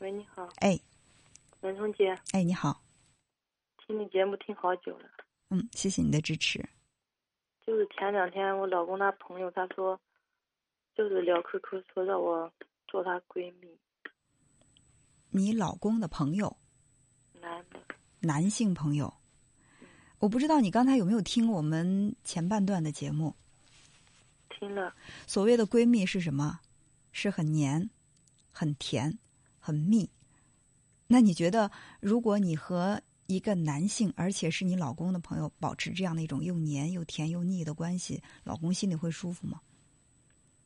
喂，你好，哎，文聪姐，哎，你好，听你节目听好久了，嗯，谢谢你的支持。就是前两天我老公他朋友他说，就是聊 QQ 说让我做他闺蜜，你老公的朋友，男的，男性朋友，我不知道你刚才有没有听我们前半段的节目。听了，所谓的闺蜜是什么？是很黏、很甜、很密。那你觉得，如果你和一个男性，而且是你老公的朋友，保持这样的一种又黏又甜又腻的关系，老公心里会舒服吗？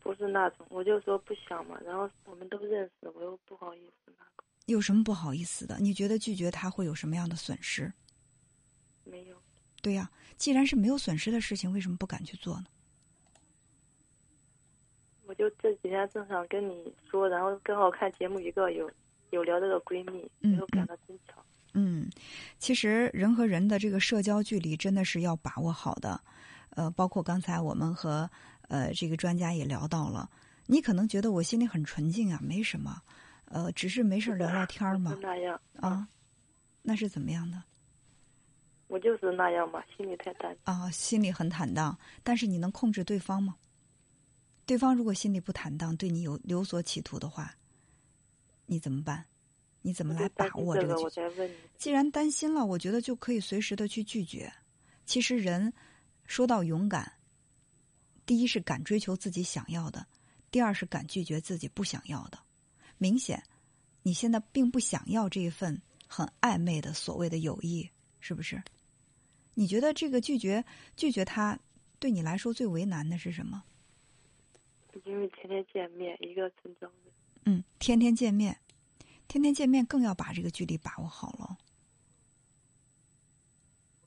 不是那种，我就说不想嘛，然后我们都认识，我又不好意思那个，有什么不好意思的？你觉得拒绝他会有什么样的损失？没有，对呀、既然是没有损失的事情，为什么不敢去做呢？我就这几天正想跟你说，然后刚好看节目一个有有聊这个闺蜜，嗯没有赶到真巧，嗯，其实人和人的这个社交距离真的是要把握好的。呃，包括刚才我们和呃这个专家也聊到了，你可能觉得我心里很纯净啊，没什么，呃，只是没事儿聊聊天儿嘛就，那样，啊，那是怎么样的我就是那样嘛，心里太淡，啊？心里很坦荡，但是你能控制对方吗？对方如果心里不坦荡，对你有有所企图的话，你怎么办？你怎么来把握这个既然担心了，我觉得就可以随时的去拒绝。其实人说到勇敢，第一是敢追求自己想要的，第二是敢拒绝自己不想要的。明显，你现在并不想要这一份很暧昧的所谓的友谊，是不是？你觉得这个拒绝拒绝他，对你来说最为难的是什么？因为天天见面，一个村庄的，嗯，天天见面，天天见面更要把这个距离把握好了。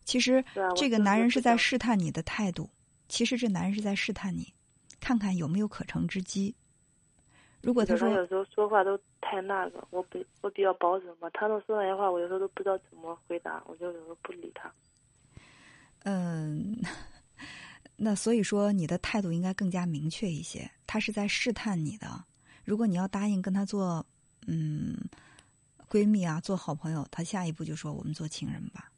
其实这个男人是在试探你的态度，其实这男人是在试探你，看看有没有可乘之机。如果他说他有时候说话都太那个，我比我比较保守嘛，他能说那些话，我有时候都不知道怎么回答，我就有时候不理他。嗯，那所以说你的态度应该更加明确一些。他是在试探你的，如果你要答应跟他做嗯闺蜜啊，做好朋友，他下一步就说我们做情人吧。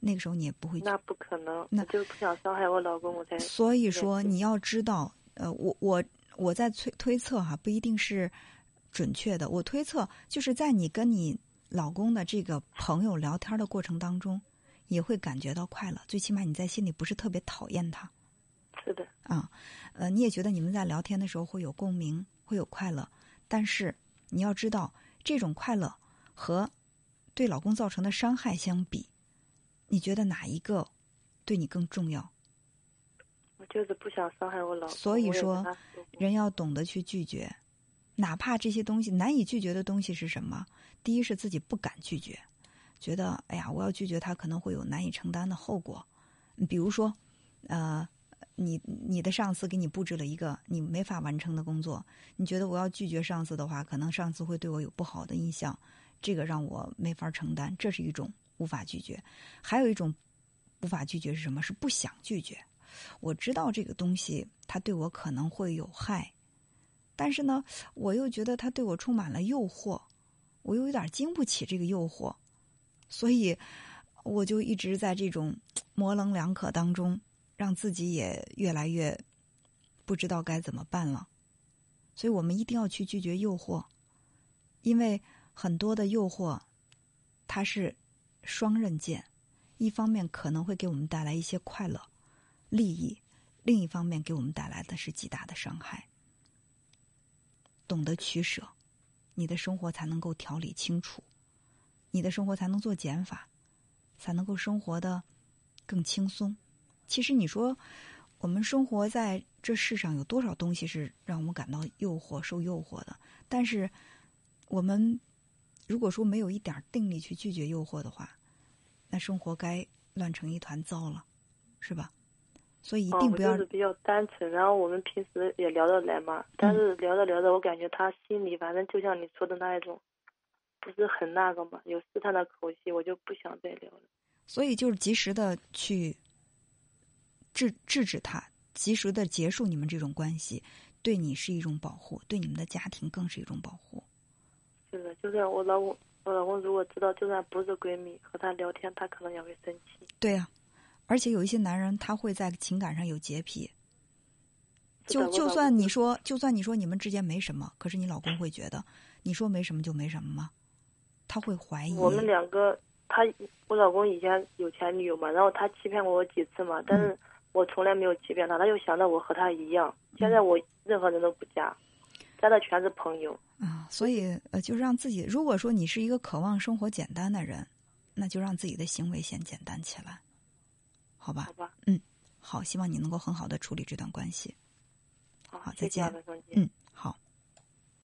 那个时候你也不会那不可能，那就是不想伤害我老公，我才所以说，你要知道，呃，我我我在推推测哈，不一定是准确的。我推测就是在你跟你老公的这个朋友聊天的过程当中，也会感觉到快乐。最起码你在心里不是特别讨厌他是的，啊，呃，你也觉得你们在聊天的时候会有共鸣，会有快乐。但是你要知道，这种快乐和对老公造成的伤害相比，你觉得哪一个对你更重要？我就是不想伤害我老公。所以说人要懂得去拒绝，哪怕这些东西难以拒绝的东西是什么？第一是自己不敢拒绝，觉得哎呀，我要拒绝他可能会有难以承担的后果。嗯比如说，呃，你你的上司给你布置了一个你没法完成的工作，你觉得我要拒绝上司的话，可能上司会对我有不好的印象，这个让我没法承担，这是一种无法拒绝。还有一种无法拒绝是什么？是不想拒绝。我知道这个东西它对我可能会有害，但是呢，我又觉得它对我充满了诱惑，我又有点经不起这个诱惑，所以我就一直在这种 模棱两可当中，让自己也越来越不知道该怎么办了。所以我们一定要去拒绝诱惑，因为很多的诱惑它是双刃剑，一方面可能会给我们带来一些快乐。利益，另一方面给我们带来的是极大的伤害。懂得取舍，你的生活才能够条理清楚，你的生活才能做减法，才能够生活的更轻松。其实你说，我们生活在这世上有多少东西是让我们感到诱惑、受诱惑的？但是我们如果说没有一点定力去拒绝诱惑的话，那生活该乱成一团糟了，是吧？所以一定不要、就是比较单纯，然后我们平时也聊得来嘛。但是聊着聊着，我感觉他心里反正就像你说的那一种，不是很那个嘛，有试探的口气，我就不想再聊了。所以就是及时的去制制止他，及时的结束你们这种关系，对你是一种保护，对你们的家庭更是一种保护。真的就算我老公，我老公如果知道，就算不是闺蜜，和他聊天，他可能也会生气。对呀、而且有一些男人他会在情感上有洁癖，就就算你说，就算你说你们之间没什么，可是你老公会觉得，你说没什么就没什么吗？他会怀疑。我们两个，他我老公以前有前女友嘛，然后他欺骗过我几次嘛，但是我从来没有欺骗他，他就想着我和他一样。现在我任何人都不加，加的全是朋友。啊，所以呃，就让自己，如果说你是一个渴望生活简单的人，那就让自己的行为先简单起来，好吧好？吧，好，希望你能够很好的处理这段关系。好，好再见。嗯